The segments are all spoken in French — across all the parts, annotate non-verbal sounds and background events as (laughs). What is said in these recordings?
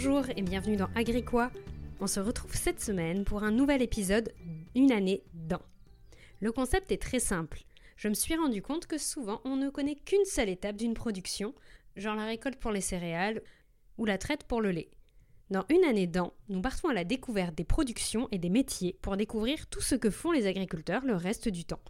Bonjour et bienvenue dans Agricois. On se retrouve cette semaine pour un nouvel épisode Une année dans. Le concept est très simple. Je me suis rendu compte que souvent on ne connaît qu'une seule étape d'une production, genre la récolte pour les céréales ou la traite pour le lait. Dans Une année dans, nous partons à la découverte des productions et des métiers pour découvrir tout ce que font les agriculteurs le reste du temps.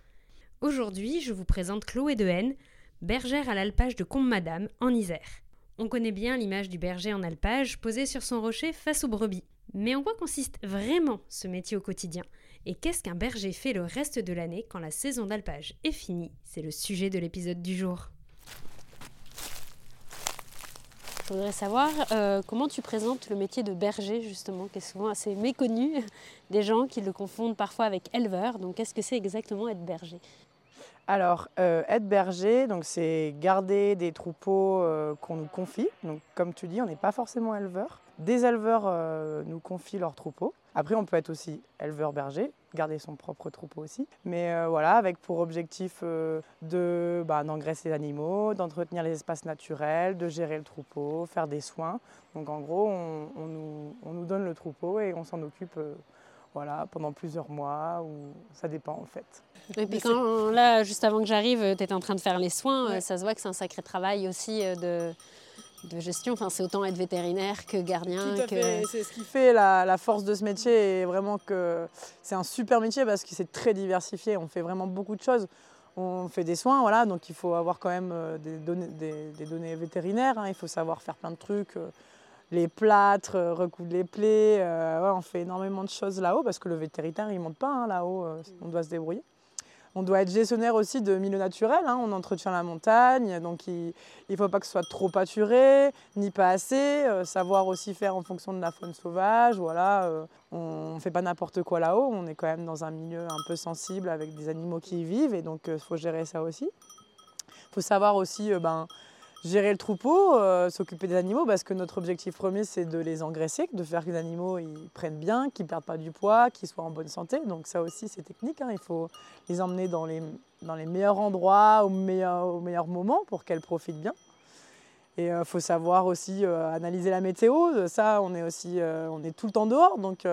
Aujourd'hui, je vous présente Chloé Dehaene, bergère à l'alpage de Combe-Madame, en Isère. On connaît bien l'image du berger en alpage posé sur son rocher face aux brebis. Mais en quoi consiste vraiment ce métier au quotidien? Et qu'est-ce qu'un berger fait le reste de l'année quand la saison d'alpage est finie? C'est le sujet de l'épisode du jour. Je voudrais savoir euh, comment tu présentes le métier de berger, justement, qui est souvent assez méconnu des gens qui le confondent parfois avec éleveur. Donc, qu'est-ce que c'est exactement être berger? Alors, euh, être berger, donc c'est garder des troupeaux euh, qu'on nous confie. Donc, comme tu dis, on n'est pas forcément éleveur. Des éleveurs euh, nous confient leurs troupeaux. Après, on peut être aussi éleveur berger, garder son propre troupeau aussi. Mais voilà, avec pour objectif de bah, d'engraisser les animaux, d'entretenir les espaces naturels, de gérer le troupeau, faire des soins. Donc, en gros, on, nous, on nous, donne le troupeau et on s'en occupe voilà, pendant plusieurs mois, ou ça dépend en fait. Et puis quand, là, juste avant que j'arrive, tu étais en train de faire les soins, euh, ça se voit que c'est un sacré travail aussi euh, de, de gestion. Enfin, c'est autant être vétérinaire que gardien. Tout à fait. C'est ce qui fait la, force de ce métier et vraiment que c'est un super métier parce que c'est très diversifié. On fait vraiment beaucoup de choses. On fait des soins, voilà, donc il faut avoir quand même euh, des données, des, données vétérinaires. Hein. Il faut savoir faire plein de trucs les plâtres, euh, recoudre les plaies. Euh, on fait énormément de choses là-haut parce que le vétérinaire, il ne monte pas hein, là-haut, euh, on doit se débrouiller. On doit être gestionnaire aussi de milieu naturel, hein, on entretient la montagne, donc il ne faut pas que ce soit trop pâturé, ni pas assez, savoir aussi faire en fonction de la faune sauvage, voilà, on ne fait pas n'importe quoi là-haut, on est quand même dans un milieu un peu sensible avec des animaux qui y vivent, et donc il faut gérer ça aussi. Il faut savoir aussi ben, gérer le troupeau, euh, s'occuper des animaux, parce que notre objectif premier, c'est de les engraisser, de faire que les animaux ils prennent bien, qu'ils ne perdent pas du poids, qu'ils soient en bonne santé. Donc ça aussi, c'est technique. Hein. Il faut les emmener dans les, meilleurs endroits, au meilleur, au meilleur moment, pour qu'elles profitent bien. Et il euh, faut savoir aussi euh, analyser la météo. Ça, on est aussi, on est tout le temps dehors, donc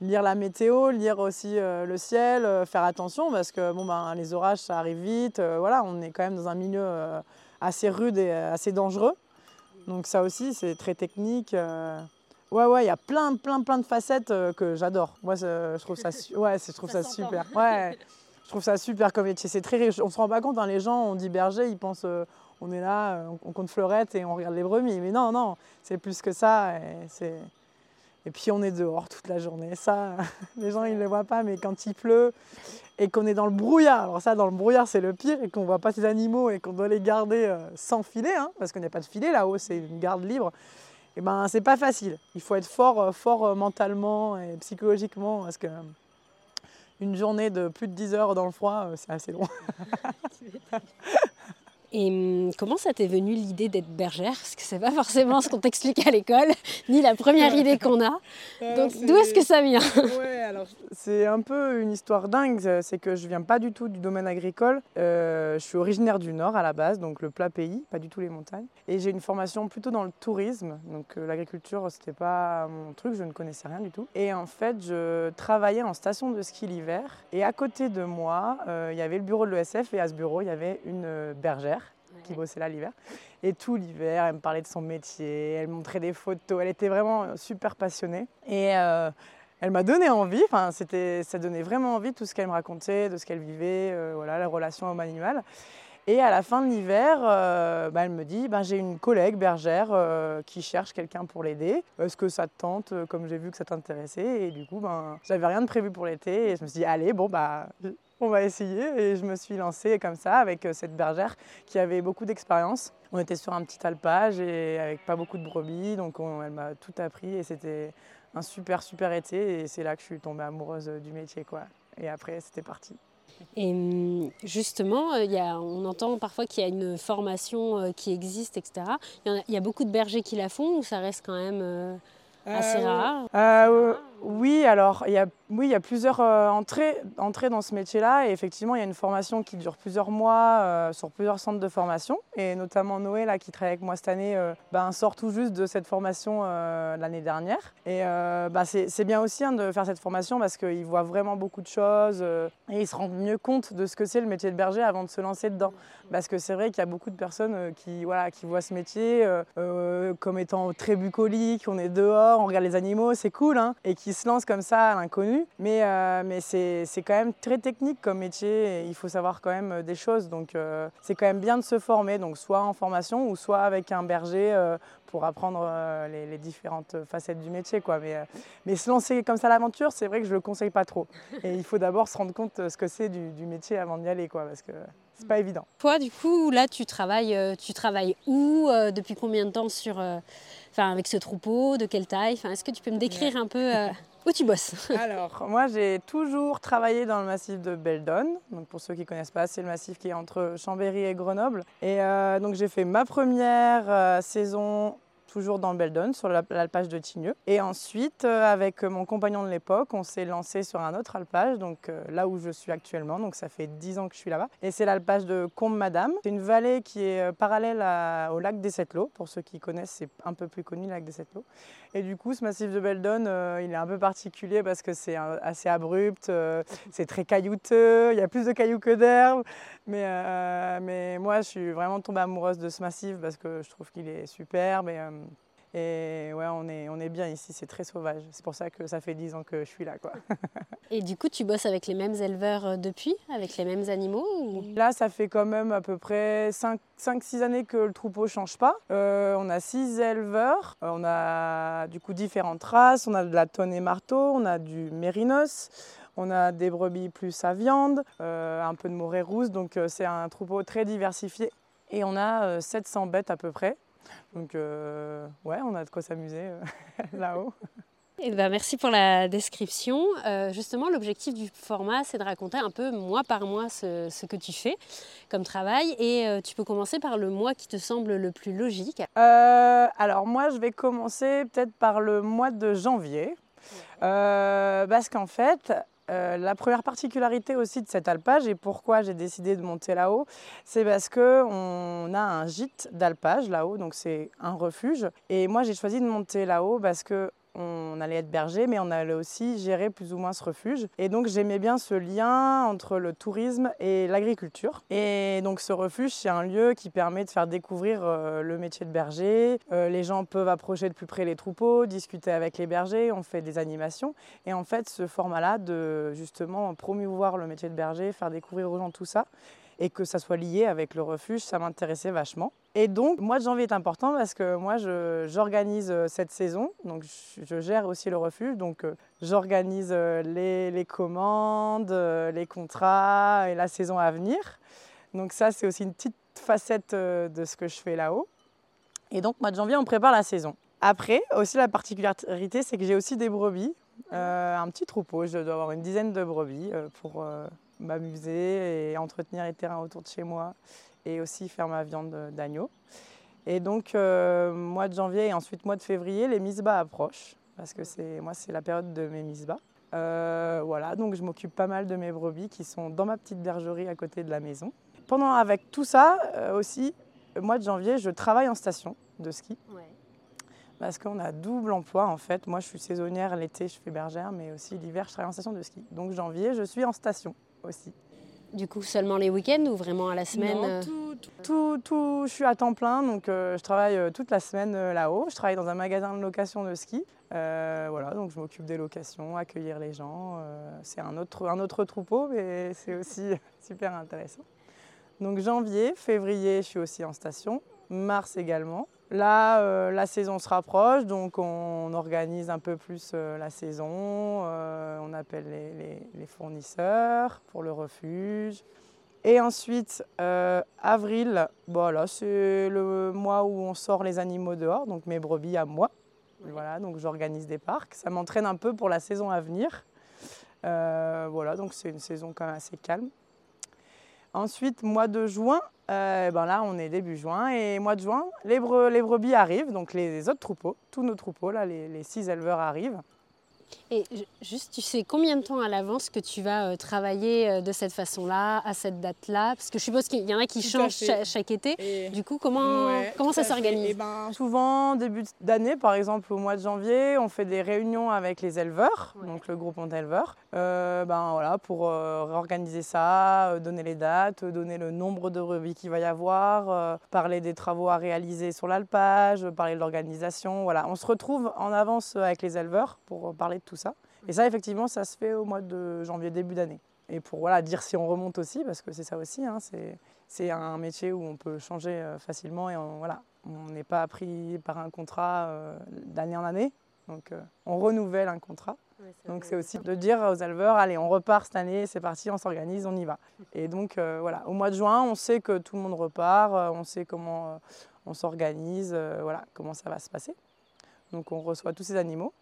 lire la météo, lire aussi le ciel, faire attention parce que bon ben les orages ça arrive vite. voilà, on est quand même dans un milieu assez rude et euh, assez dangereux. Donc ça aussi, c'est très technique. Euh. Ouais, ouais, il y a plein, plein, plein de facettes euh, que j'adore. Moi, je trouve ça, (laughs) ouais, je trouve ça, super. Ouais, je trouve ça super comme métier. C'est très riche. On se rend pas compte, hein, les gens, on dit berger, ils pensent, on est là, on compte fleurettes et on regarde les brebis. Mais non, non, c'est plus que ça. Et, et puis on est dehors toute la journée. Ça, (laughs) les gens, ils ne le voient pas, mais quand il pleut, et qu'on est dans le brouillard. Alors ça, dans le brouillard, c'est le pire, et qu'on voit pas ces animaux et qu'on doit les garder euh, sans filet, hein, parce qu'il n'y a pas de filet là-haut, c'est une garde libre. Et eh ben, c'est pas facile. Il faut être fort, euh, fort euh, mentalement et psychologiquement, parce que une journée de plus de 10 heures dans le froid, c'est assez long. (laughs) Et hum, comment ça t'est venu l'idée d'être bergère? Parce que c'est pas forcément ce qu'on t'explique à l'école, (laughs) ni la première idée qu'on a. Euh, Donc d'où est-ce que ça vient? (laughs) Ouais, alors c'est un peu une histoire dingue. C'est que je viens pas du tout du domaine agricole. Euh, je suis originaire du Nord à la base, donc le plat pays, pas du tout les montagnes. Et j'ai une formation plutôt dans le tourisme. Donc euh, l'agriculture, c'était pas mon truc, je ne connaissais rien du tout. Et en fait, je travaillais en station de ski l'hiver. Et à côté de moi, il y avait le bureau de l'ESF et à ce bureau, il y avait une bergère qui bossait là l'hiver. Et tout l'hiver, elle me parlait de son métier, elle montrait des photos, elle était vraiment super passionnée. Et euh, elle m'a donné envie, enfin, ça donnait vraiment envie tout ce qu'elle me racontait, de ce qu'elle vivait, euh, voilà, la relation homme-animal. Et à la fin de l'hiver, bah, elle me dit bah, j'ai une collègue bergère qui cherche quelqu'un pour l'aider. Est-ce que ça te tente Comme j'ai vu que ça t'intéressait? Et du coup, ben, j'avais rien de prévu pour l'été. Et je me suis dit allez, bon, bah, on va essayer. Et je me suis lancée comme ça avec cette bergère qui avait beaucoup d'expérience. On était sur un petit alpage et avec pas beaucoup de brebis. Donc elle m'a tout appris et c'était un super, super été. Et c'est là que je suis tombée amoureuse du métier. Quoi. Et après, c'était parti. Et hum, justement, euh, y a, on entend parfois qu'il y a une formation euh, qui existe, etc. Il y, a, beaucoup de bergers qui la font ou ça reste quand même euh, assez rare? Oui, alors il y a oui, il y a plusieurs euh, entrées, entrées, dans ce métier-là. Et effectivement, il y a une formation qui dure plusieurs mois euh, sur plusieurs centres de formation. Et notamment Noé, là, qui travaille avec moi cette année, euh, ben, sort tout juste de cette formation l'année dernière. Et bah, c'est bien aussi hein, de faire cette formation parce qu'il voit vraiment beaucoup de choses et il se rend mieux compte de ce que c'est le métier de berger avant de se lancer dedans. Parce que c'est vrai qu'il y a beaucoup de personnes qui, voilà, qui voient ce métier comme étant très bucolique, on est dehors, on regarde les animaux, c'est cool, hein, et qui se lancent comme ça à l'inconnu. Mais, euh, mais c'est quand même très technique comme métier il faut savoir quand même euh, des choses. Donc euh, c'est quand même bien de se former, donc soit en formation ou soit avec un berger pour apprendre les, différentes facettes du métier. Quoi. Mais, mais se lancer comme ça à l'aventure, c'est vrai que je ne le conseille pas trop. Et il faut d'abord se rendre compte ce que c'est du, du, métier avant d'y aller, quoi, parce que c'est pas évident. Toi, du coup, là, tu travailles, tu travailles où Depuis combien de temps sur, enfin, avec ce troupeau De quelle taille enfin, Est-ce que tu peux me décrire un peu où tu bosses? (laughs) Alors, moi, j'ai toujours travaillé dans le massif de Beldon. Donc, pour ceux qui ne connaissent pas, c'est le massif qui est entre Chambéry et Grenoble. Et euh, donc, j'ai fait ma première euh, saison toujours dans Beldon, sur l'alpage de Tigneux. Et ensuite, euh, avec mon compagnon de l'époque, on s'est lancé sur un autre alpage, donc euh, là où je suis actuellement. Donc ça fait 10 ans que je suis là-bas. Et c'est l'alpage de Combe-Madame. C'est une vallée qui est euh, parallèle au lac des Sept Lots. Pour ceux qui connaissent, c'est un peu plus connu, le lac des Sept Lots. Et du coup, ce massif de Beldon, il est un peu particulier parce que c'est assez abrupt, c'est très caillouteux, il y a plus de cailloux que d'herbe. Mais, mais moi, je suis vraiment tombée amoureuse de ce massif parce que je trouve qu'il est superbe. Et, et ouais, on est, on est bien ici, c'est très sauvage. C'est pour ça que ça fait 10 ans que je suis là. Quoi. (laughs) Et du coup, tu bosses avec les mêmes éleveurs euh, depuis, avec les mêmes animaux Là, ça fait quand même à peu près 5-6 années que le troupeau ne change pas. Euh, on a 6 éleveurs, euh, on a du coup différentes races, on a de la tonne et marteau, on a du mérinos. On a des brebis plus à viande, un peu de morée rousse, donc c'est un troupeau très diversifié. Et on a 700 bêtes à peu près. Donc, euh, ouais, on a de quoi s'amuser euh, (laughs) là-haut. Eh ben, merci pour la description. Euh, justement, l'objectif du format, c'est de raconter un peu mois par mois ce, que tu fais comme travail. Et tu peux commencer par le mois qui te semble le plus logique. alors moi, je vais commencer peut-être par le mois de janvier. parce qu'en fait, euh, la première particularité aussi de cet alpage et pourquoi j'ai décidé de monter là-haut, c'est parce qu'on a un gîte d'alpage là-haut, donc c'est un refuge. Et moi j'ai choisi de monter là-haut parce que on allait être berger, mais on allait aussi gérer plus ou moins ce refuge. Et donc j'aimais bien ce lien entre le tourisme et l'agriculture. Et donc ce refuge, c'est un lieu qui permet de faire découvrir euh, le métier de berger. Euh, les gens peuvent approcher de plus près les troupeaux, discuter avec les bergers, on fait des animations. Et en fait, ce format-là de justement promouvoir le métier de berger, faire découvrir aux gens tout ça, et que ça soit lié avec le refuge, ça m'intéressait vachement. Et donc, le mois de janvier est important parce que moi, j'organise euh, cette saison. Donc, je, gère aussi le refuge. Donc, euh, j'organise euh, les, les, commandes, les contrats et la saison à venir. Donc, ça, c'est aussi une petite facette de ce que je fais là-haut. Et donc, mois de janvier, on prépare la saison. Après, aussi, la particularité, c'est que j'ai aussi des brebis. un petit troupeau, je dois avoir une dizaine de brebis pour m'amuser et entretenir les terrains autour de chez moi et aussi faire ma viande d'agneau. Et donc, euh, mois de janvier et ensuite mois de février, les misbas approchent parce que c'est moi, c'est la période de mes misbas. Euh, voilà, donc je m'occupe pas mal de mes brebis qui sont dans ma petite bergerie à côté de la maison. Pendant, avec tout ça euh, aussi, mois de janvier, je travaille en station de ski. Parce qu'on a double emploi en fait. Moi, je suis saisonnière l'été, je fais bergère, mais aussi l'hiver, je travaille en station de ski. Donc janvier, je suis en station aussi. Du coup, seulement les week-ends ou vraiment à la semaine non, euh tout, tout, je suis à temps plein, donc euh, je travaille euh, toute la semaine là-haut. Je travaille dans un magasin de location de ski. voilà, donc je m'occupe des locations, accueillir les gens. c'est un autre, un autre troupeau, mais (laughs) c'est aussi (laughs) super intéressant. Donc janvier, février, je suis aussi en station, mars également. Là, euh, la saison se rapproche, donc on organise un peu plus euh, la saison. Euh, on appelle les, fournisseurs pour le refuge. Et ensuite, avril, voilà, c'est le mois où on sort les animaux dehors, donc mes brebis à moi. Voilà, donc j'organise des parcs. Ça m'entraîne un peu pour la saison à venir. voilà, donc c'est une saison quand même assez calme. Ensuite, mois de juin, euh, ben là on est début juin et mois de juin, les, brebis arrivent, donc les, autres troupeaux, tous nos troupeaux, là, les six éleveurs arrivent. Et juste, tu sais combien de temps à l'avance que tu vas euh, travailler euh, de cette façon-là, à cette date-là? Parce que je suppose qu'il y en a qui changent chaque, été. Du coup, comment, comment ça s'organise? Eh ben, Souvent, début d'année, par exemple au mois de janvier, on fait des réunions avec les éleveurs, donc le groupe d'éleveurs, euh, ben, voilà, pour réorganiser ça, donner les dates, donner le nombre de brebis qu'il va y avoir, parler des travaux à réaliser sur l'alpage, parler de l'organisation. Voilà. On se retrouve en avance avec les éleveurs pour parler tout ça. Et ça, effectivement, ça se fait au mois de janvier, début d'année. Et pour voilà, dire si on remonte aussi, parce que c'est ça aussi, hein, c'est un métier où on peut changer euh, facilement et on voilà, n'est pas pris par un contrat euh, d'année en année. Donc euh, on renouvelle un contrat. donc c'est aussi de dire aux éleveurs, allez, on repart cette année, c'est parti, on s'organise, on y va. Et donc voilà, au mois de juin, on sait que tout le monde repart, on sait comment on s'organise, voilà, comment ça va se passer. Donc on reçoit tous ces animaux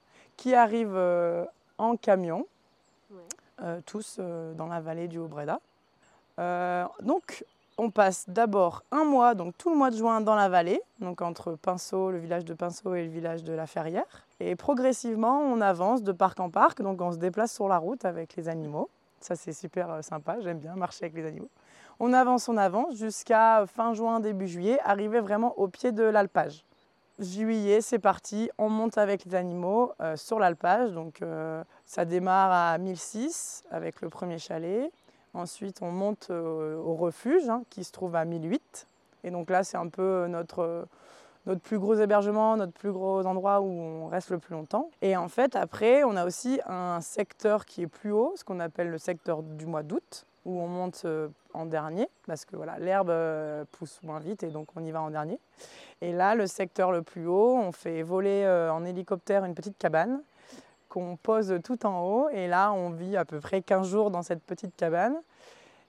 qui arrivent euh, en camion, euh, tous euh, dans la vallée du Haut-Breda. donc, on passe d'abord un mois, donc tout le mois de juin dans la vallée, donc entre Pinceau, le village de Pinceau et le village de la Ferrière. Et progressivement, on avance de parc en parc, donc on se déplace sur la route avec les animaux. Ça, c'est super sympa, j'aime bien marcher avec les animaux. On avance, on avance jusqu'à fin juin, début juillet, arriver vraiment au pied de l'alpage juillet, c'est parti. On monte avec les animaux euh, sur l'alpage. Donc, euh, ça démarre à 1006 avec le premier chalet. Ensuite, on monte euh, au refuge hein, qui se trouve à 1008. Et donc là, c'est un peu notre, notre plus gros hébergement, notre plus gros endroit où on reste le plus longtemps. Et en fait, après, on a aussi un secteur qui est plus haut, ce qu'on appelle le secteur du mois d'août, où on monte en dernier, parce que voilà, l'herbe pousse moins vite et donc on y va en dernier. Et là, le secteur le plus haut, on fait voler euh, en hélicoptère une petite cabane qu'on pose tout en haut. Et là, on vit à peu près 15 jours dans cette petite cabane.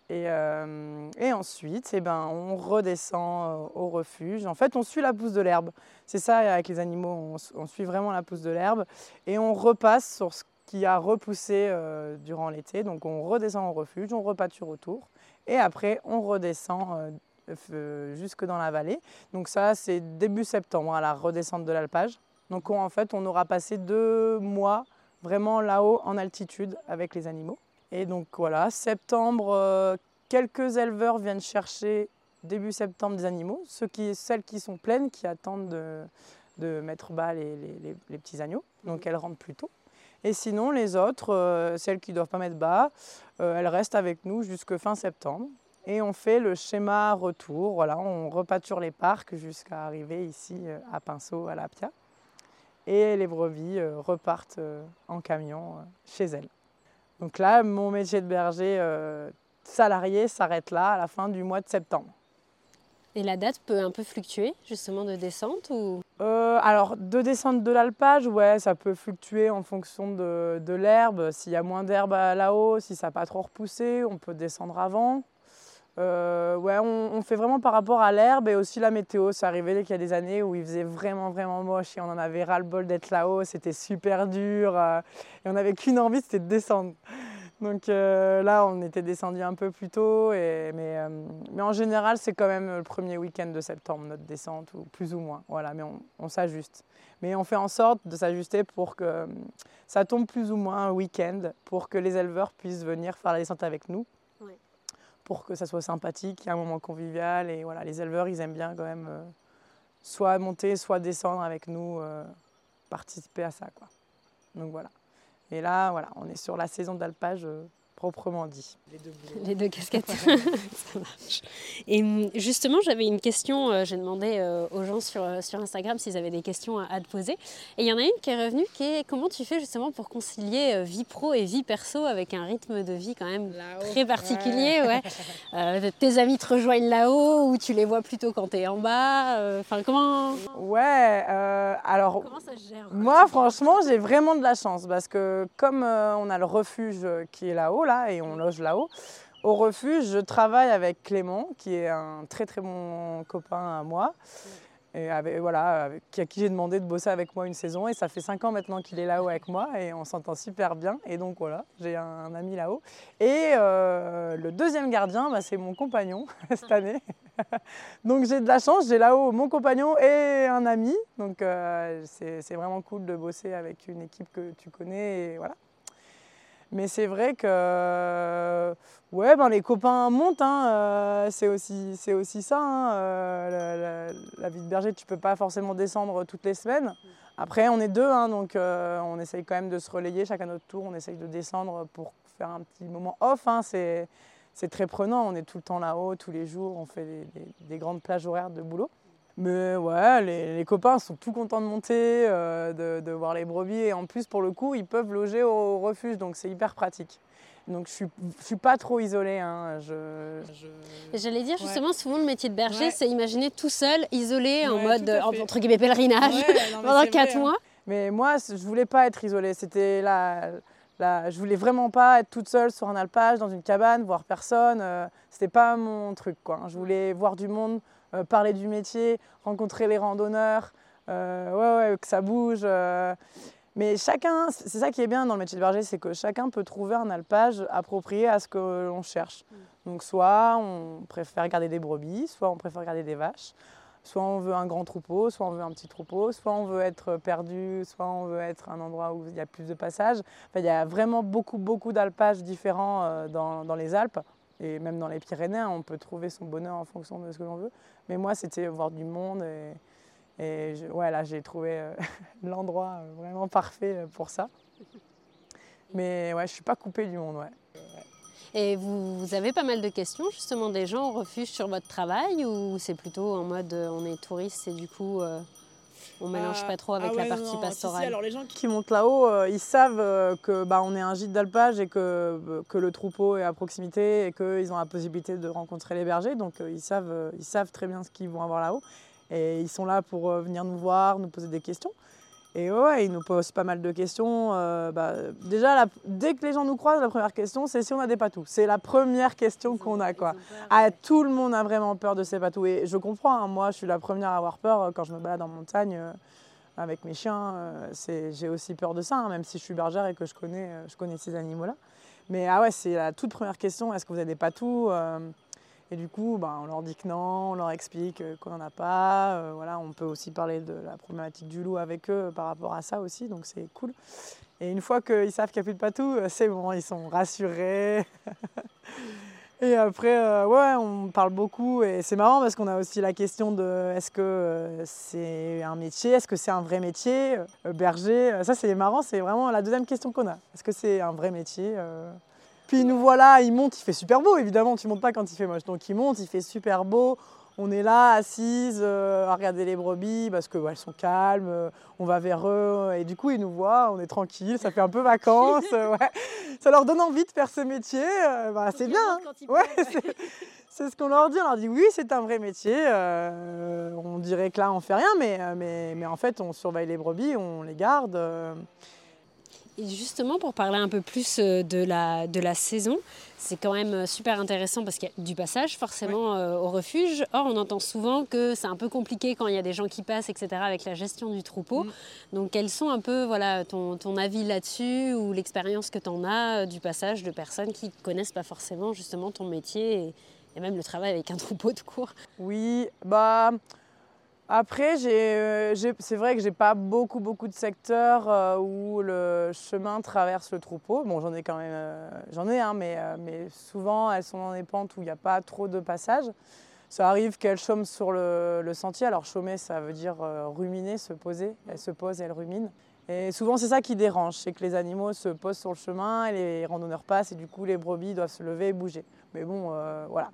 Et, euh, ensuite, eh ben, on redescend euh, au refuge. En fait, on suit la pousse de l'herbe. C'est ça avec les animaux, on, suit vraiment la pousse de l'herbe. Et on repasse sur ce qui a repoussé durant l'été. Donc on redescend au refuge, on repâture autour. Et après, on redescend euh, jusque dans la vallée. Donc ça, c'est début septembre, à la redescente de l'alpage. Donc en fait, on aura passé deux mois vraiment là-haut en altitude avec les animaux. Et donc voilà, septembre, euh, quelques éleveurs viennent chercher début septembre des animaux, ceux qui, celles qui sont pleines, qui attendent de, de mettre bas les, les, petits agneaux. Donc elles rentrent plus tôt. Et sinon, les autres, euh, celles qui ne doivent pas mettre bas, elles restent avec nous jusque fin septembre. Et on fait le schéma retour, voilà, on repâture les parcs jusqu'à arriver ici euh, à Pinceau, à la Pia. Et les brebis euh, repartent euh, en camion chez elles. Donc là, mon métier de berger salarié s'arrête là à la fin du mois de septembre. Et la date peut un peu fluctuer justement de descente ou? Alors de descente de l'alpage, ouais, ça peut fluctuer en fonction de, de l'herbe. S'il y a moins d'herbe là-haut, si ça n'a pas trop repoussé, on peut descendre avant. Euh, ouais, on, fait vraiment par rapport à l'herbe et aussi la météo. C'est arrivé qu'il y a des années où il faisait vraiment, vraiment moche et on en avait ras-le-bol d'être là-haut. C'était super dur euh, et on n'avait qu'une envie, c'était de descendre. Donc euh, là, on était descendu un peu plus tôt, et, mais, mais, en général, c'est quand même le premier week-end de septembre, notre descente, ou plus ou moins. Voilà, mais on, on s'ajuste. Mais on fait en sorte de s'ajuster pour que ça tombe plus ou moins un week-end, pour que les éleveurs puissent venir faire la descente avec nous pour que ça soit sympathique, un moment convivial. Et voilà, les éleveurs, ils aiment bien quand même euh, soit monter, soit descendre avec nous, euh, participer à ça. Quoi. Donc voilà. Et là, voilà, on est sur la saison d'alpage euh, proprement dit. Les deux, casquettes. (laughs) ça marche. Et hum, justement, j'avais une question, euh, j'ai demandé euh, aux gens sur, euh, sur Instagram s'ils avaient des questions à, te poser. Et il y en a une qui est revenue, qui est comment tu fais justement pour concilier vie pro et vie perso avec un rythme de vie quand même très particulier ouais. (laughs) Tes amis te rejoignent là-haut ou tu les vois plutôt quand tu es en bas Enfin, comment Ouais, alors comment ça gère, moi franchement j'ai vraiment de la chance parce que comme on a le refuge qui est là-haut, et on loge là-haut. Au refuge, je travaille avec Clément, qui est un très très bon copain à moi, et avec, voilà, à qui j'ai demandé de bosser avec moi une saison. Et ça fait cinq ans maintenant qu'il est là-haut avec moi, et on s'entend super bien. Et donc voilà, j'ai un, ami là-haut. Et euh, le deuxième gardien, bah, c'est mon compagnon (laughs) cette année. (laughs) donc j'ai de la chance, j'ai là-haut mon compagnon et un ami. Donc euh, c'est vraiment cool de bosser avec une équipe que tu connais. Voilà. Mais c'est vrai que ouais, ben les copains montent, hein, euh, c'est aussi, aussi ça. Hein, euh, la, vie de berger, tu peux pas forcément descendre toutes les semaines. Après, on est deux, hein, donc euh, on essaye quand même de se relayer chacun notre tour. On essaye de descendre pour faire un petit moment off. c'est, très prenant, on est tout le temps là-haut, tous les jours, on fait des grandes plages horaires de boulot. Mais ouais, les, copains sont tout contents de monter, euh, de, voir les brebis. Et en plus, pour le coup, ils peuvent loger au refuge, donc c'est hyper pratique. Donc je ne suis, pas trop isolée. Hein. J'allais dire justement, souvent le métier de berger, c'est imaginer tout seul, isolé, en mode entre guillemets pèlerinage (laughs) pendant 4 mois. Mais moi, je voulais pas être isolée. C'était la, la, je voulais vraiment pas être toute seule sur un alpage, dans une cabane, voir personne. Ce euh, C'était pas mon truc. Quoi. Je voulais voir du monde euh, parler du métier, rencontrer les randonneurs, euh, ouais, que ça bouge. Euh. Mais chacun, c'est ça qui est bien dans le métier de berger, c'est que chacun peut trouver un alpage approprié à ce que l'on cherche. Mm. Donc soit on préfère garder des brebis, soit on préfère garder des vaches, soit on veut un grand troupeau, soit on veut un petit troupeau, soit on veut être perdu, soit on veut être un endroit où il y a plus de passages. il y a vraiment beaucoup, beaucoup d'alpages différents dans, les Alpes. Et même dans les Pyrénées, on peut trouver son bonheur en fonction de ce que l'on veut. Mais moi, c'était voir du monde. Et, et là, j'ai trouvé euh, (laughs) l'endroit euh, vraiment parfait euh, pour ça. Mais ouais, je ne suis pas coupée du monde. Ouais. Et vous, avez pas mal de questions justement des gens au refuge sur votre travail ou c'est plutôt en mode on est touriste et du coup on mélange pas trop avec ah la partie pastorale. alors les gens qui montent là-haut, euh, ils savent euh, que bah, on est un gîte d'alpage et que, euh, que le troupeau est à proximité et qu'ils ont la possibilité de rencontrer les bergers. Donc ils, savent, ils savent très bien ce qu'ils vont avoir là-haut. Et ils sont là pour venir nous voir, nous poser des questions. Et ouais, ils nous posent pas mal de questions. Bah, déjà, dès que les gens nous croisent, la première question, c'est si on a des patous. C'est la première question qu'on a. Quoi. Ah, tout le monde a vraiment peur de ces patous. Et je comprends, hein, moi, je suis la première à avoir peur quand je me balade en montagne avec mes chiens. j'ai aussi peur de ça, hein, même si je suis bergère et que je connais, je connais ces animaux-là. Mais ah ouais, c'est la toute première question, est-ce que vous avez des patous et du coup, bah, on leur dit que non, on leur explique qu'on n'en a pas. voilà, on peut aussi parler de la problématique du loup avec eux par rapport à ça aussi, donc c'est cool. Et une fois qu'ils savent qu'il n'y a plus de patous, c'est bon, ils sont rassurés. (laughs) Et après, euh, ouais, on parle beaucoup et c'est marrant parce qu'on a aussi la question de est-ce que euh, c'est un métier, est-ce que c'est un vrai métier, euh, berger. Ça, c'est marrant, c'est vraiment la deuxième question qu'on a. Est-ce que c'est un vrai métier Puis nous voilà, il monte, il fait super beau, évidemment, tu montes pas quand il fait moche. Donc il monte, il fait super beau, on est là, assise, euh, à regarder les brebis parce qu'elles sont calmes, euh, on va vers eux et du coup ils nous voient, on est tranquille, ça fait un peu vacances, (laughs) euh, ça leur donne envie de faire ce métier, bah, c'est bien. Hein. c'est ce qu'on leur dit, on leur dit oui c'est un vrai métier, on dirait que là on fait rien mais, mais, mais, en fait on surveille les brebis, on les garde. Et justement, pour parler un peu plus euh, de la, de la saison, c'est quand même euh, super intéressant parce qu'il y a du passage forcément euh, au refuge. Or, on entend souvent que c'est un peu compliqué quand il y a des gens qui passent, etc., avec la gestion du troupeau. Mm. Donc, quels sont un peu voilà, ton, ton avis là-dessus ou l'expérience que tu en as du passage de personnes qui ne connaissent pas forcément justement ton métier et, et même le travail avec un (laughs) troupeau de cours? Oui, bah. Après, euh, c'est vrai que j'ai pas beaucoup, beaucoup de secteurs euh, où le chemin traverse le troupeau. Bon, j'en ai quand même, euh, j'en ai, un, mais, mais souvent elles sont dans des pentes où il n'y a pas trop de passage. Ça arrive qu'elles chôment sur le, sentier. Alors chômer, ça veut dire ruminer, se poser. Elles se posent, elles ruminent. Et souvent, c'est ça qui dérange, c'est que les animaux se posent sur le chemin et les randonneurs passent et du coup, les brebis doivent se lever et bouger. Mais bon, voilà.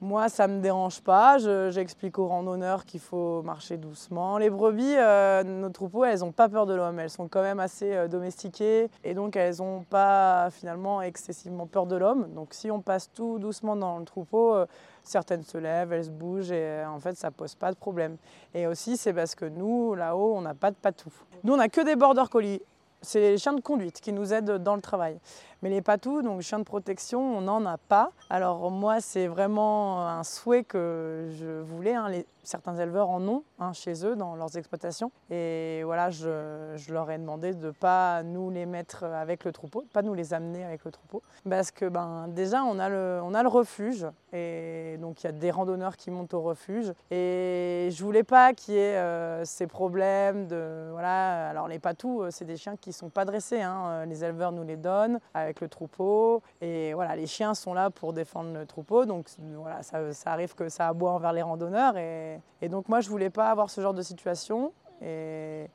Moi, ça ne me dérange pas. J'explique aux randonneurs qu'il faut marcher doucement. Les brebis, euh, nos troupeaux, elles n'ont pas peur de l'homme. Elles sont quand même assez euh, domestiquées et donc elles n'ont pas finalement excessivement peur de l'homme. Donc si on passe tout doucement dans le troupeau, euh, certaines se lèvent, elles se bougent et en fait ça pose pas de problème. Et aussi c'est parce que nous, là-haut, on n'a pas de patou. Nous, on n'a que des border collies. C'est les chiens de conduite qui nous aident dans le travail. Mais les patous, donc chiens de protection, on n'en a pas. Alors moi, c'est vraiment un souhait que je voulais. Hein. certains éleveurs en ont hein, chez eux, dans leurs exploitations. Et voilà, je, leur ai demandé de ne pas nous les mettre avec le troupeau, de pas nous les amener avec le troupeau. Parce que ben, déjà, on a, le, on a le refuge. Et donc, il y a des randonneurs qui montent au refuge. Et je voulais pas qu'il y ait euh, ces problèmes de... Voilà, alors les patous, euh, c'est des chiens qui ne sont pas dressés. Hein. Les éleveurs nous les donnent le troupeau. Et voilà, les chiens sont là pour défendre le troupeau. Donc voilà, ça, arrive que ça aboie envers les randonneurs. Et, donc moi, je voulais pas avoir ce genre de situation. Et,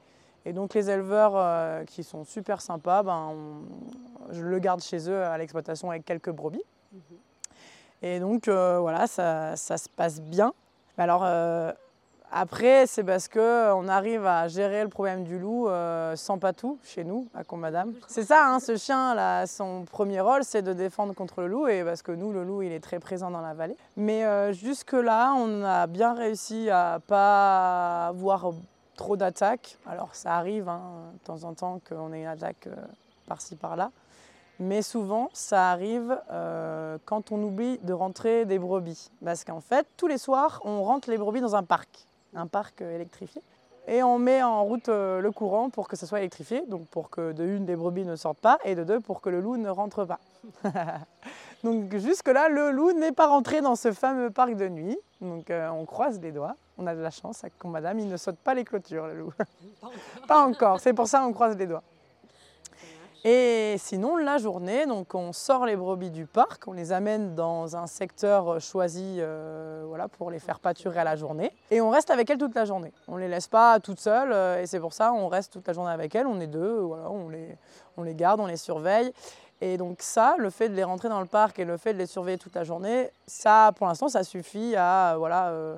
donc les éleveurs euh, qui sont super sympas, ben, je le garde chez eux à l'exploitation avec quelques brebis. Mhm. Et donc euh, voilà, ça, ça, se passe bien. Alors euh, après, c'est parce qu'on arrive à gérer le problème du loup euh, sans patou chez nous, à Comadame. C'est ça, hein, ce chien, là, son premier rôle, c'est de défendre contre le loup, et parce que nous, le loup, il est très présent dans la vallée. Mais euh, jusque-là, on a bien réussi à pas avoir trop d'attaques. Alors, ça arrive hein, de temps en temps qu'on ait une attaque euh, par-ci, par-là. Mais souvent, ça arrive quand on oublie de rentrer des brebis. Parce qu'en fait, tous les soirs, on rentre les brebis dans un parc un parc euh, électrifié. Et on met en route euh, le courant pour que ce soit électrifié, donc pour que de une, les brebis ne sortent pas, et de deux, pour que le loup ne rentre pas. (laughs) donc jusque-là, le loup n'est pas rentré dans ce fameux parc de nuit. Donc euh, on croise les doigts. On a de la chance avec madame, il ne saute pas les clôtures, le loup. (laughs) pas encore, c'est pour ça qu'on croise les doigts. Et sinon, la journée, donc on sort les brebis du parc, on les amène dans un secteur choisi euh, voilà, pour les faire pâturer à la journée. Et on reste avec elles toute la journée. On ne les laisse pas toutes seules euh, et c'est pour ça on reste toute la journée avec elles. On est deux, voilà, on, les, on les garde, on les surveille. Et donc ça, le fait de les rentrer dans le parc et le fait de les surveiller toute la journée, ça, pour l'instant, ça suffit à, voilà, euh,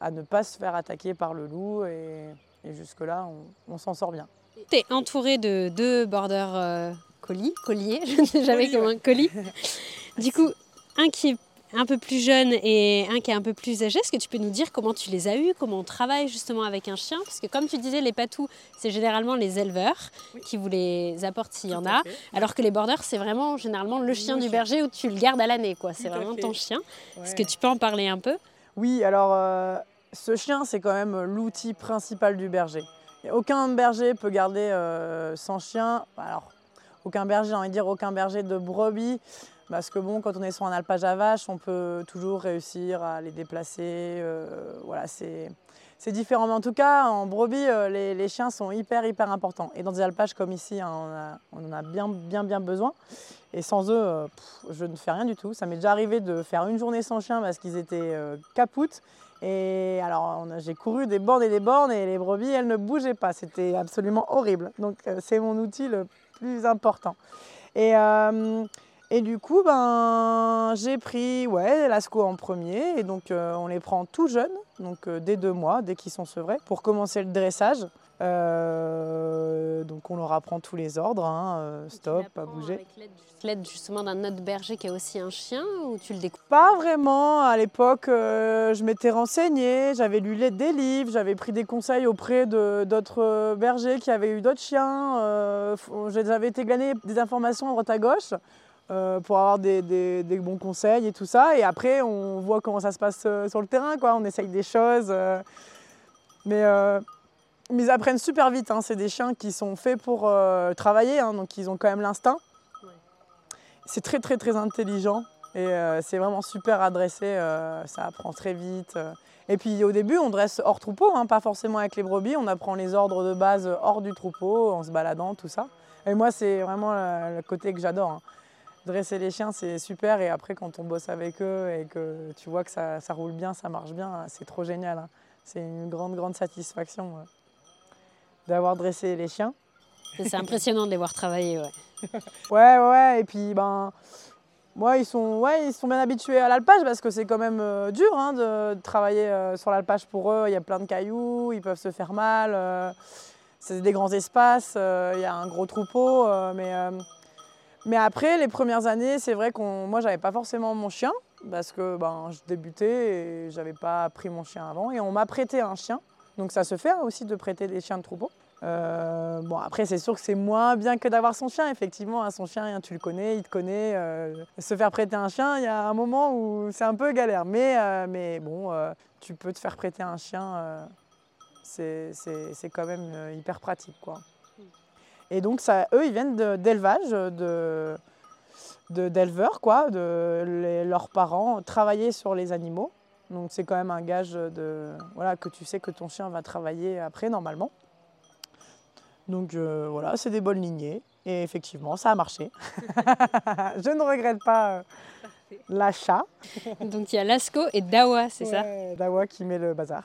à ne pas se faire attaquer par le loup. Et, jusque-là, on s'en sort bien. Tu es entouré de deux border euh, colis, colliers, (laughs) je ne sais jamais comment, un colis. (laughs) Du coup, un qui est un peu plus jeune et un qui est un peu plus âgé. Est-ce que tu peux nous dire comment tu les as eus, comment on travaille justement avec un chien? Parce que comme tu disais, les patous, c'est généralement les éleveurs qui vous les apportent s'il y en a, alors que les borders, c'est vraiment généralement le chien du berger où tu le gardes à l'année. quoi. C'est vraiment ton chien. Est-ce que tu peux en parler un peu? Oui, alors euh, ce chien, c'est quand même l'outil principal du berger. Aucun berger peut garder euh, sans chien. Alors, aucun berger, j'ai envie de dire aucun berger de brebis. Parce que bon, quand on est sur un alpage à vache, on peut toujours réussir à les déplacer. Euh, voilà, c'est, différent. Mais en tout cas, en brebis, euh, les, chiens sont hyper, hyper importants. Et dans des alpages comme ici, hein, on, en a bien, bien, bien besoin. Et sans eux, je ne fais rien du tout. Ça m'est déjà arrivé de faire une journée sans chien parce qu'ils étaient capoutes. Et alors, j'ai couru des bornes et des bornes et les brebis, elles ne bougeaient pas. C'était absolument horrible. Donc, euh, c'est mon outil le plus important. Et, euh, et du coup, ben, j'ai pris ouais, l'ASCO en premier. Et donc, euh, on les prend tout jeunes, donc dès deux mois, dès qu'ils sont sevrés, pour commencer le dressage. Euh, donc on leur apprend tous les ordres, hein, euh, stop, pas bouger. Avec l'aide justement d'un autre berger qui a aussi un chien ou tu le découvres? Pas vraiment. À l'époque, euh, je m'étais renseignée, j'avais lu des livres, j'avais pris des conseils auprès d'autres bergers qui avaient eu d'autres chiens. j'avais été glaner des informations à droite à gauche. Pour avoir des, des, bons conseils et tout ça. Et après, on voit comment ça se passe sur le terrain, quoi. On essaye des choses. mais mais ils apprennent super vite, hein. c'est des chiens qui sont faits pour euh, travailler, hein, donc ils ont quand même l'instinct. C'est très très très intelligent et euh, c'est vraiment super adressé, euh, ça apprend très vite. Et puis au début on dresse hors troupeau, hein, pas forcément avec les brebis, on apprend les ordres de base hors du troupeau, en se baladant, tout ça. Et moi c'est vraiment le côté que j'adore. Dresser les chiens c'est super et après quand on bosse avec eux et que tu vois que ça, roule bien, ça marche bien, c'est trop génial. C'est une grande grande satisfaction d'avoir dressé les chiens. C'est impressionnant de les voir travailler, ouais. (laughs) ouais, ouais, et puis ben, moi, ils sont, ouais, ils sont bien habitués à l'alpage parce que c'est quand même euh, dur hein, de, travailler euh, sur l'alpage pour eux. Il y a plein de cailloux, ils peuvent se faire mal. Euh, c'est des grands espaces, il y a un gros troupeau. mais, mais après, les premières années, c'est vrai que moi, j'avais pas forcément mon chien parce que ben, je débutais et j'avais pas pris mon chien avant. Et on m'a prêté un chien. Donc ça se fait hein, aussi de prêter des chiens de troupeau. Euh, bon, après, c'est sûr que c'est moins bien que d'avoir son chien. Effectivement, hein, son chien, hein, tu le connais, il te connaît. Euh, se faire prêter un chien, il y a un moment où c'est un peu galère. Mais, euh, mais bon, tu peux te faire prêter un chien, c'est quand même hyper pratique. Quoi. Et donc, ça, eux, ils viennent d'élevage, de, d'éleveurs, quoi, de leurs parents travailler sur les animaux. Donc, c'est quand même un gage de, voilà, que tu sais que ton chien va travailler après, normalement. Donc euh, voilà, c'est des bonnes lignées. Et effectivement, ça a marché. (laughs) je ne regrette pas euh, l'achat. (laughs) Donc il y a Lasco et Dawa, c'est ça Dawa qui met le bazar.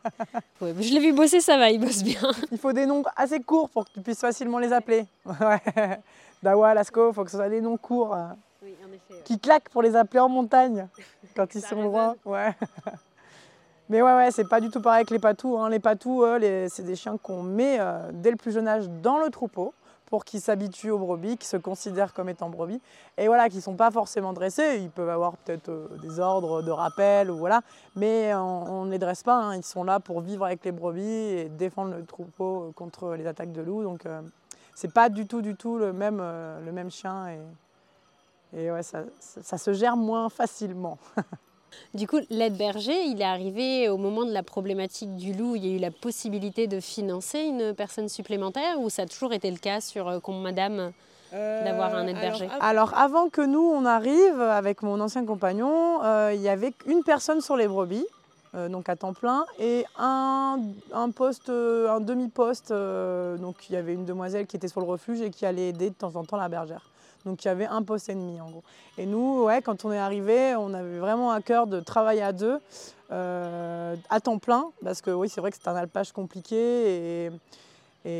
(laughs) je l'ai vu bosser, ça va, il bosse bien. (laughs) Il faut des noms assez courts pour que tu puisses facilement les appeler. Dawa, Lasco, il faut que ce soit des noms courts. Euh, qui claquent pour les appeler en montagne quand ils sont loin. Ouais. Mais ouais, ouais, c'est pas du tout pareil que les patous. Hein. Les patous, c'est des chiens qu'on met euh, dès le plus jeune âge dans le troupeau pour qu'ils s'habituent aux brebis, qu'ils se considèrent comme étant brebis. Et voilà, qui ne sont pas forcément dressés. Ils peuvent avoir peut-être euh, des ordres de rappel, ou voilà. mais on ne les dresse pas. Hein. Ils sont là pour vivre avec les brebis et défendre le troupeau contre les attaques de loups. Donc, euh, c'est pas du tout, du tout le même, le même chien. Et, et ouais, ça, ça se gère moins facilement. (laughs) Du coup, l'aide berger, il est arrivé au moment de la problématique du loup. Il y a eu la possibilité de financer une personne supplémentaire ou ça a toujours été le cas sur euh, Madame euh, d'avoir un aide berger alors, avant que nous on arrive avec mon ancien compagnon, euh, il y avait une personne sur les brebis. donc à temps plein, et un, poste, un demi-poste. donc il y avait une demoiselle qui était sur le refuge et qui allait aider de temps en temps la bergère. Donc il y avait un poste et demi en gros. Et nous, ouais, quand on est arrivé, on avait vraiment à cœur de travailler à deux, euh, à temps plein, parce que oui, c'est vrai que c'est un alpage compliqué et,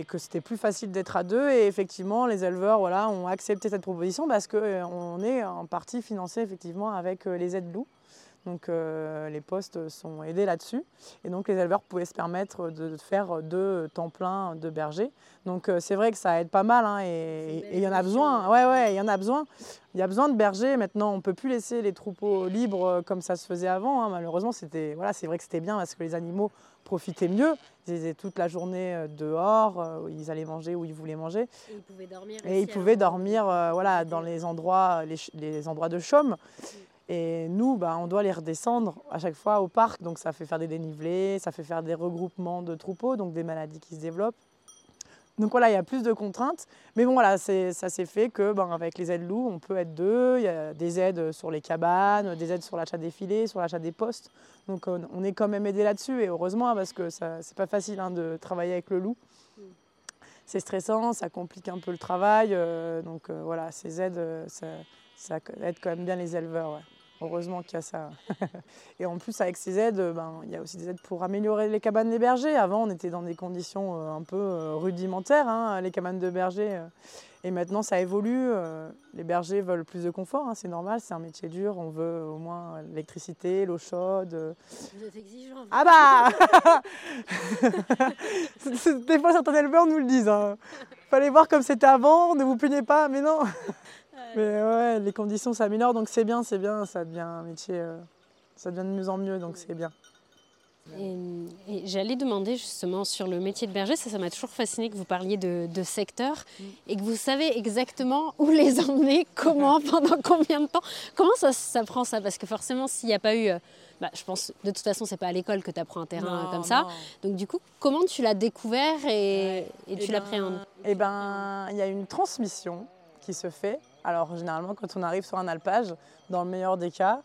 que c'était plus facile d'être à deux. Et effectivement, les éleveurs voilà, ont accepté cette proposition parce qu'on euh, est en partie financé effectivement avec euh, les aides loups. Donc euh, les postes sont aidés là-dessus. Et donc les éleveurs pouvaient se permettre de faire deux temps plein de bergers. Donc euh, c'est vrai que ça aide pas mal hein, et il y en a besoin. Ouais, ouais, il y en a besoin. Il y a besoin de bergers. Maintenant, on ne peut plus laisser les troupeaux libres euh, comme ça se faisait avant. Hein. Malheureusement, c'était, voilà, c'est vrai que c'était bien parce que les animaux profitaient mieux. Ils étaient toute la journée dehors, ils allaient manger où ils voulaient manger. Et ils pouvaient dormir, et ils pouvaient dormir voilà, dans les endroits, les, endroits de chaume. Et nous, bah, on doit les redescendre à chaque fois au parc, donc ça fait faire des dénivelés, ça fait faire des regroupements de troupeaux, donc des maladies qui se développent. Donc voilà, il y a plus de contraintes. Mais bon, voilà, ça s'est fait que ben, avec les aides loups, on peut être deux. Il y a des aides sur les cabanes, des aides sur l'achat des filets, sur l'achat des postes. Donc on est quand même aidé là-dessus et heureusement parce que c'est pas facile hein, de travailler avec le loup. C'est stressant, ça complique un peu le travail. Euh, donc euh, voilà, ces aides, euh, ça, ça, aide quand même bien les éleveurs. Heureusement qu'il y a ça. (laughs) et en plus, avec ces aides, ben, il y a aussi des aides pour améliorer les cabanes des bergers. Avant, on était dans des conditions euh, un peu euh, rudimentaires, hein, les cabanes de bergers. Euh. Et maintenant, ça évolue. Les bergers veulent plus de confort, hein, c'est normal, c'est un métier dur. On veut au moins l'électricité, l'eau chaude. Vous êtes exigeant. Ah bah (laughs) Des fois, certains éleveurs nous le disent. Hein. Fallait voir comme c'était avant, ne vous plaignez pas, mais non mais ouais, les conditions s'améliorent, donc c'est bien, c'est bien, ça devient un métier, euh, ça devient de mieux en mieux, donc c'est bien. Et, j'allais demander justement sur le métier de berger, ça, ça m'a toujours fasciné que vous parliez de, secteur mm. et que vous savez exactement où les (laughs) emmener, comment, pendant combien de temps. Comment ça, ça prend ça? Parce que forcément, s'il n'y a pas eu. Euh, bah, je pense, de toute façon, c'est pas à l'école que tu apprends un terrain comme ça. Donc, du coup, comment tu l'as découvert et, et tu eh l'appréhendes? Eh ben, il y a une transmission qui se fait alors généralement quand on arrive sur un alpage, dans le meilleur des cas,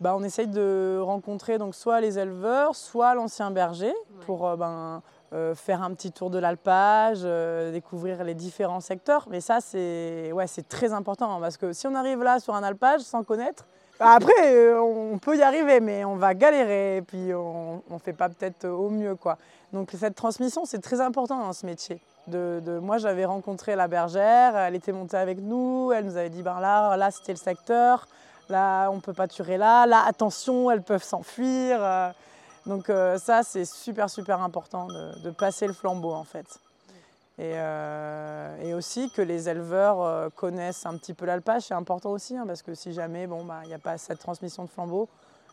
bah, on essaye de rencontrer donc soit les éleveurs, soit l'ancien berger pour euh, ben, euh, faire un petit tour de l'alpage, euh, découvrir les différents secteurs. Mais ça c'est ouais, très important hein, parce que si on arrive là sur un alpage sans connaître, bah, après, on peut y arriver, mais on va galérer et puis on ne fait pas peut-être au mieux. Quoi. Donc cette transmission, c'est très important dans ce métier. De, moi, j'avais rencontré la bergère, elle était montée avec nous, elle nous avait dit ben là, là c'était le secteur, là on peut pas tuer là, là attention, elles peuvent s'enfuir. Euh. Donc euh, ça, c'est super super important de, passer le flambeau en fait. Et, euh, aussi que les éleveurs connaissent un petit peu l'alpage, c'est important aussi, hein, parce que si jamais bon, bah, il n'y a pas cette transmission de flambeau,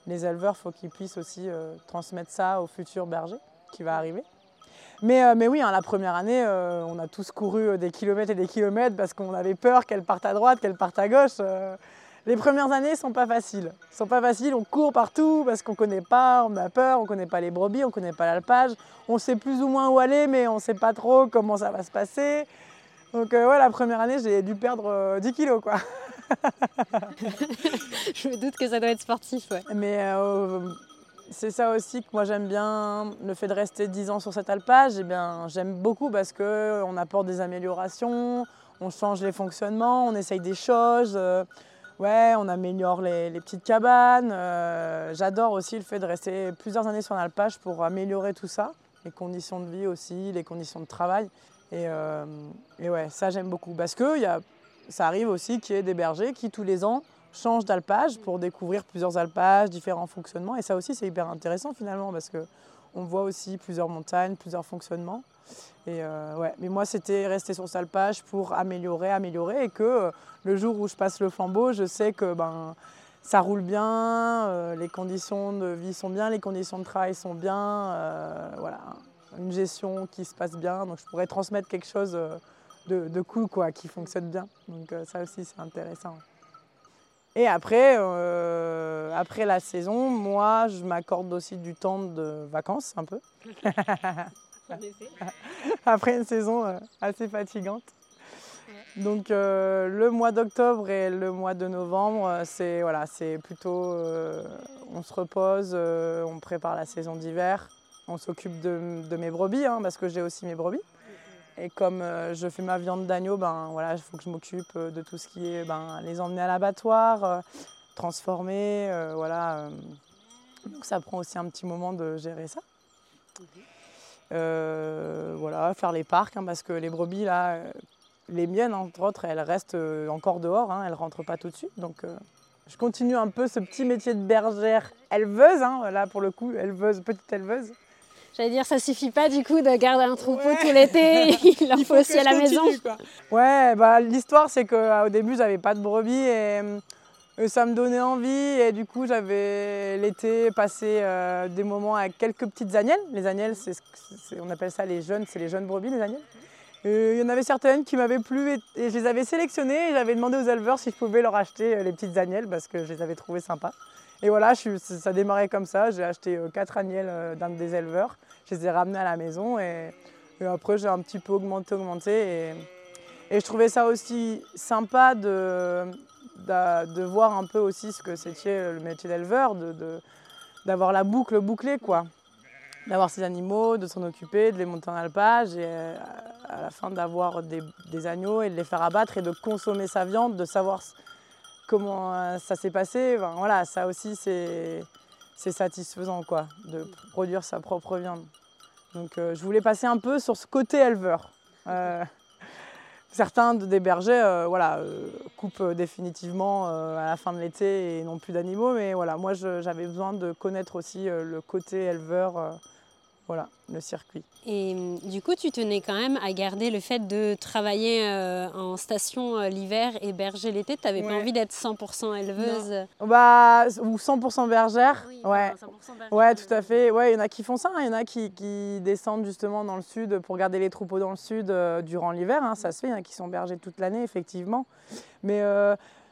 les éleveurs, il faut qu'ils puissent aussi transmettre ça au futur berger qui va arriver. Mais, euh, mais oui, hein, la première année, euh, on a tous couru euh, des kilomètres et des kilomètres parce qu'on avait peur qu'elle parte à droite, qu'elle parte à gauche. les premières années ne sont pas faciles. sont pas faciles, on court partout parce qu'on ne connaît pas, on a peur, on ne connaît pas les brebis, on ne connaît pas l'alpage. On sait plus ou moins où aller, mais on ne sait pas trop comment ça va se passer. Donc ouais, la première année, j'ai dû perdre 10 kilos. Quoi. (laughs) (laughs) Je me doute que ça doit être sportif. Ouais. Mais c'est ça aussi que moi j'aime bien, le fait de rester 10 ans sur cet alpage, eh bien, j'aime beaucoup parce qu'on apporte des améliorations, on change les fonctionnements, on essaye des choses, euh, ouais, on améliore les, petites cabanes. Euh, j'adore aussi le fait de rester plusieurs années sur un alpage pour améliorer tout ça, les conditions de vie aussi, les conditions de travail. Et, euh, ouais, ça j'aime beaucoup parce que ça arrive aussi qu'il y ait des bergers qui tous les ans change d'alpage pour découvrir plusieurs alpages, différents fonctionnements. Et ça aussi, c'est hyper intéressant finalement parce qu'on voit aussi plusieurs montagnes, plusieurs fonctionnements. Et euh, ouais. Mais moi, c'était rester sur cet alpage pour améliorer, améliorer et que euh, le jour où je passe le flambeau, je sais que ben, ça roule bien, euh, les conditions de vie sont bien, les conditions de travail sont bien. voilà, une gestion qui se passe bien. Donc je pourrais transmettre quelque chose de, de cool, quoi, qui fonctionne bien. Donc ça aussi, c'est intéressant. Et après, euh, après la saison, moi, je m'accorde aussi du temps de vacances un peu. (laughs) après une saison euh, assez fatigante. Donc euh, le mois d'octobre et le mois de novembre, c'est voilà, c'est plutôt, on se repose, on prépare la saison d'hiver, on s'occupe de, mes brebis hein, parce que j'ai aussi mes brebis. Et comme euh, je fais ma viande d'agneau, ben, voilà, il faut que je m'occupe euh, de tout ce qui est ben, les emmener à l'abattoir, euh, transformer. voilà, donc ça prend aussi un petit moment de gérer ça. voilà, faire les parcs, hein, parce que les brebis, là, les miennes, entre autres, elles restent encore dehors, hein, elles ne rentrent pas tout de suite. Donc je continue un peu ce petit métier de bergère éleveuse, hein, là pour le coup, éleveuse, petite éleveuse. J'allais dire, ça suffit pas du coup de garder un troupeau tout l'été, (laughs) il en faut, aussi à la maison. Ouais, bah, l'histoire c'est qu'au début j'avais pas de brebis et, euh, ça me donnait envie et du coup j'avais l'été passé euh, des moments avec quelques petites agnelles. Les agnelles, c'est, on appelle ça les jeunes, c'est les jeunes brebis les agnelles. Il y en avait certaines qui m'avaient plu et, je les avais sélectionnées et j'avais demandé aux éleveurs si je pouvais leur acheter euh, les petites agnelles parce que je les avais trouvées sympas. Et voilà, ça a démarré comme ça. J'ai acheté euh, quatre agnelles euh, d'un des éleveurs. Je les ai ramenées à la maison et, après j'ai un petit peu augmenté, augmenté. Et, je trouvais ça aussi sympa de, de, voir un peu aussi ce que c'était le métier d'éleveur, d'avoir la boucle bouclée, quoi. D'avoir ces animaux, de s'en occuper, de les monter en alpage et euh, à la fin d'avoir des, des, agneaux et de les faire abattre et de consommer sa viande, de savoir comment euh, ça s'est passé. voilà, ça aussi, c'est satisfaisant quoi, de produire sa propre viande. Donc euh, je voulais passer un peu sur ce côté éleveur. Euh, (laughs) certains des bergers voilà, coupent définitivement à la fin de l'été et n'ont plus d'animaux, mais voilà, moi j'avais besoin de connaître aussi le côté éleveur voilà, le circuit. Et hum, du coup, tu tenais quand même à garder le fait de travailler euh, en station euh, l'hiver et berger l'été. Tu n'avais pas envie d'être 100% éleveuse? Bah, Ou 100% bergère. ouais. ouais, tout à fait. Ouais, il y en a qui font ça. Hein. Il y en a qui, descendent justement dans le sud pour garder les troupeaux dans le sud euh, durant l'hiver. Hein. Ça se fait, il y en a qui sont bergers toute l'année, effectivement. Mais,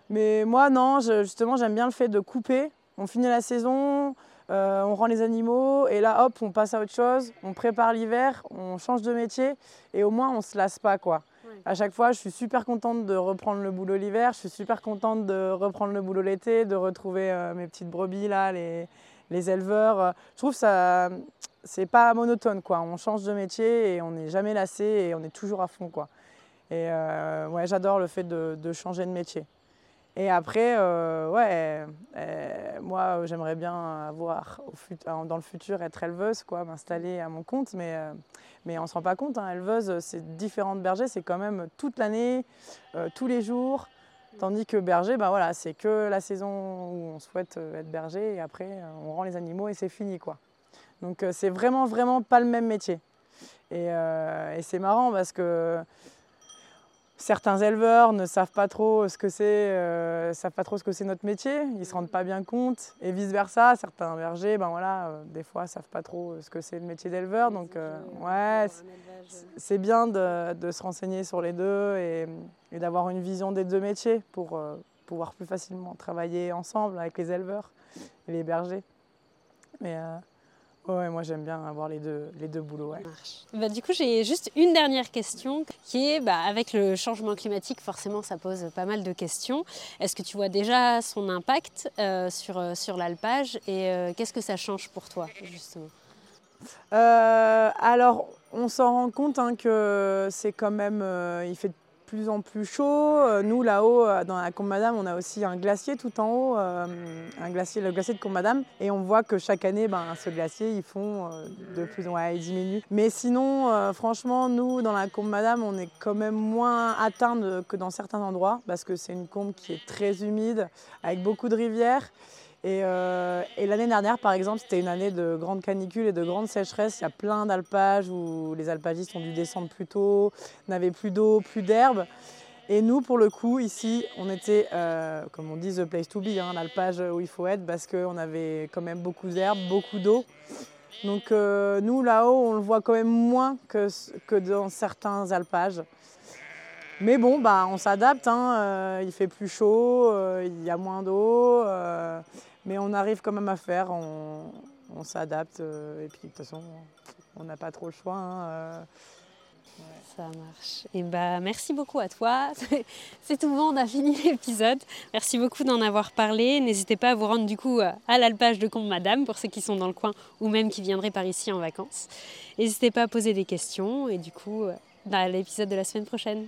mais moi, non, justement, j'aime bien le fait de couper. On finit la saison, euh, on rend les animaux et là, hop, on passe à autre chose, on prépare l'hiver, on change de métier et au moins on se lasse pas quoi. À chaque fois, je suis super contente de reprendre le boulot l'hiver, je suis super contente de reprendre le boulot l'été, de retrouver euh, mes petites brebis là, les, éleveurs. Je trouve ça, c'est pas monotone quoi. On change de métier et on n'est jamais lassé et on est toujours à fond quoi. Et euh, ouais, j'adore le fait de, changer de métier. Et après, euh, ouais, euh, moi j'aimerais bien avoir dans le futur être éleveuse, quoi, m'installer à mon compte, mais, mais on ne se rend pas compte. Hein, éleveuse, c'est différentes bergers, c'est quand même toute l'année, tous les jours. Tandis que berger, ben voilà, c'est que la saison où on souhaite être berger et après on rend les animaux et c'est fini quoi. Donc c'est vraiment vraiment pas le même métier. Et c'est marrant parce que certains éleveurs ne savent pas trop ce que c'est, euh, savent pas trop ce que c'est notre métier, ils se rendent pas bien compte, et vice versa, certains bergers, ben voilà, euh, des fois savent pas trop ce que c'est le métier d'éleveur, donc euh, ouais, c'est bien de, se renseigner sur les deux et, et d'avoir une vision des deux métiers pour pouvoir plus facilement travailler ensemble avec les éleveurs et les bergers. Mais Ouais, moi j'aime bien avoir les deux, les deux boulots. Bah, du coup, j'ai juste une dernière question qui est bah, avec le changement climatique, forcément ça pose pas mal de questions. Est-ce que tu vois déjà son impact euh, sur, euh, sur l'alpage et euh, qu'est-ce que ça change pour toi justement? Alors, on s'en rend compte hein, que c'est quand même. il fait plus en plus chaud. Euh, nous, là-haut, euh, dans la Combe Madame, on a aussi un glacier tout en haut, euh, le glacier de Combe Madame. Et on voit que chaque année, ben, ce glacier, ils font de plus en moins, il diminue. Mais sinon, franchement, nous, dans la Combe Madame, on est quand même moins atteint que dans certains endroits, parce que c'est une combe qui est très humide, avec beaucoup de rivières. Euh, et, l'année dernière, par exemple, c'était une année de grande canicule et de grande sécheresse. Il y a plein d'alpages où les alpagistes ont dû descendre plus tôt, n'avaient plus d'eau, plus d'herbe. Et nous, pour le coup, ici, on était, euh, comme on dit, the place to be, hein, l'alpage où il faut être, parce qu'on avait quand même beaucoup d'herbe, beaucoup d'eau. Donc euh, nous, là-haut, on le voit quand même moins que, dans certains alpages. Mais bon, bah, on s'adapte, hein, il fait plus chaud, il y a moins d'eau. Mais on arrive quand même à faire, on, s'adapte. Euh, et puis de toute façon, on n'a pas trop le choix. Hein, euh. Ça marche. Et bah, merci beaucoup à toi. (laughs) C'est tout bon, on a fini l'épisode. Merci beaucoup d'en avoir parlé. N'hésitez pas à vous rendre du coup à l'alpage de Combe Madame pour ceux qui sont dans le coin ou même qui viendraient par ici en vacances. N'hésitez pas à poser des questions et du coup, bah, à l'épisode de la semaine prochaine.